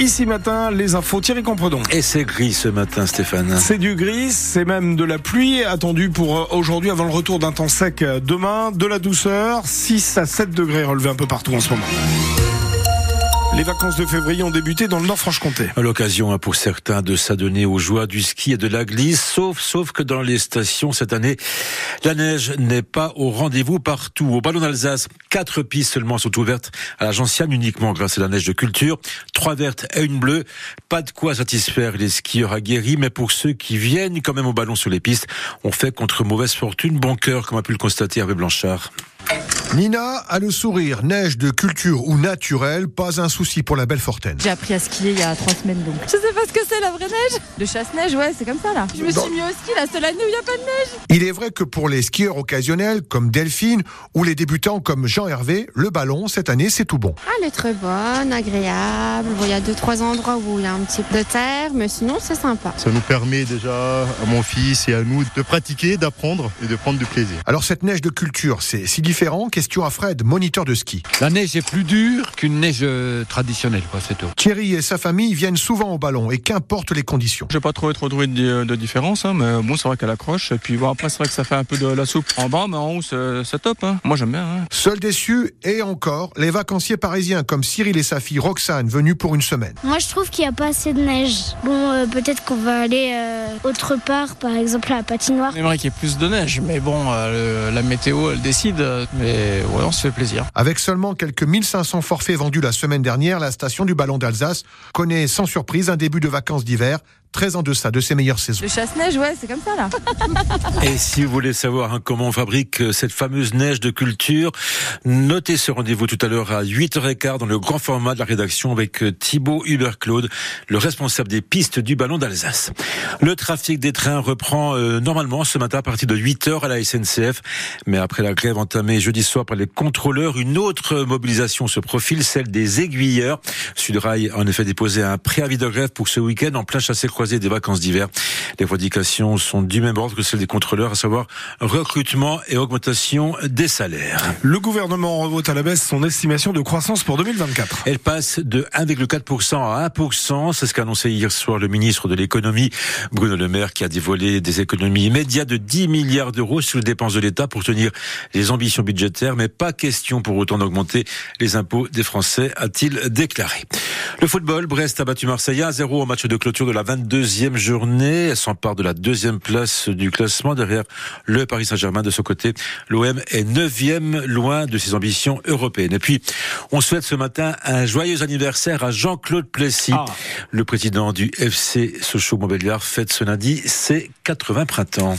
Ici matin, les infos Thierry Compredon. Et c'est gris ce matin, Stéphane. C'est du gris, c'est même de la pluie attendue pour euh, aujourd'hui avant le retour d'un temps sec euh, demain, de la douceur, 6 à 7 degrés relevés un peu partout en ce moment. Les vacances de février ont débuté dans le Nord-Franche-Comté. L'occasion hein, pour certains de s'adonner aux joies du ski et de la glisse, sauf, sauf que dans les stations cette année, la neige n'est pas au rendez-vous partout. Au ballon d'Alsace, quatre pistes seulement sont ouvertes à la Gentiane uniquement grâce à la neige de culture. Trois vertes et une bleue. Pas de quoi satisfaire les skieurs aguerris, mais pour ceux qui viennent quand même au ballon sur les pistes, on fait contre mauvaise fortune bon cœur, comme a pu le constater Hervé Blanchard. Nina a le sourire, neige de culture ou naturelle, pas un souci pour la belle Fortaine. J'ai appris à skier il y a trois semaines donc. Je sais pas ce que c'est la vraie neige. Le chasse-neige, ouais, c'est comme ça là. Je me suis mis au ski la seule année où il n'y a pas de neige. Il est vrai que pour les skieurs occasionnels comme Delphine ou les débutants comme Jean-Hervé, le ballon cette année c'est tout bon. Ah, elle est très bonne, agréable. Bon, il y a deux trois endroits où il y a un petit peu de terre, mais sinon c'est sympa. Ça nous permet déjà à mon fils et à nous de pratiquer, d'apprendre et de prendre du plaisir. Alors cette neige de culture, c'est si différent Question à Fred, moniteur de ski. La neige est plus dure qu'une neige euh, traditionnelle, quoi, c'est tout. Thierry et sa famille viennent souvent au ballon et qu'importe les conditions. J'ai pas trouvé trop de, de, de différence, hein, mais bon, c'est vrai qu'elle accroche. Et puis bon, après, c'est vrai que ça fait un peu de la soupe en bas, mais en haut, c'est top. Hein. Moi, j'aime bien. Hein. Seuls déçus et encore les vacanciers parisiens comme Cyril et sa fille Roxane venus pour une semaine. Moi, je trouve qu'il n'y a pas assez de neige. Bon, euh, peut-être qu'on va aller euh, autre part, par exemple à la patinoire. On aimerait qu'il y ait plus de neige, mais bon, euh, le- la météo, elle décide. Mais Avec seulement quelques 1500 forfaits vendus la semaine dernière, la station du ballon d'Alsace connaît sans surprise un début de vacances d'hiver très en deçà de ses meilleures saisons. Le chasse-neige, ouais, c'est comme ça là. Et si vous voulez savoir hein, comment on fabrique euh, cette fameuse neige de culture, notez ce rendez-vous tout à l'heure à 8h15 dans le grand format de la rédaction avec euh, Thibaut Hubert-Claude, le responsable des pistes du ballon d'Alsace. Le trafic des trains reprend euh, normalement ce matin à partir de 8h à la SNCF, mais après la grève entamée jeudi soir par les contrôleurs, une autre mobilisation se profile, celle des aiguilleurs. Sudrail a en effet déposé un préavis de grève pour ce week-end en plein chassé-croisé des vacances d'hiver. Les revendications sont du même ordre que celles des contrôleurs, à savoir recrutement et augmentation des salaires. Le gouvernement revote à la baisse son estimation de croissance pour 2024. Elle passe de 1,4% à 1%. C'est ce qu'a annoncé hier soir le ministre de l'économie, Bruno Le Maire, qui a dévoilé des économies immédiates de 10 milliards d'euros sur les dépenses de l'État pour tenir les ambitions budgétaires, mais pas question pour autant d'augmenter les impôts des Français, a-t-il déclaré. Le football, Brest a battu Marseille 1 0 au match de clôture de la 22e journée. Elle s'empare de la deuxième place du classement derrière le Paris Saint-Germain. De son côté, l'OM est neuvième, loin de ses ambitions européennes. Et puis, on souhaite ce matin un joyeux anniversaire à Jean-Claude Plessis. Le président du FC Sochaux-Montbéliard fête ce lundi ses 80 printemps.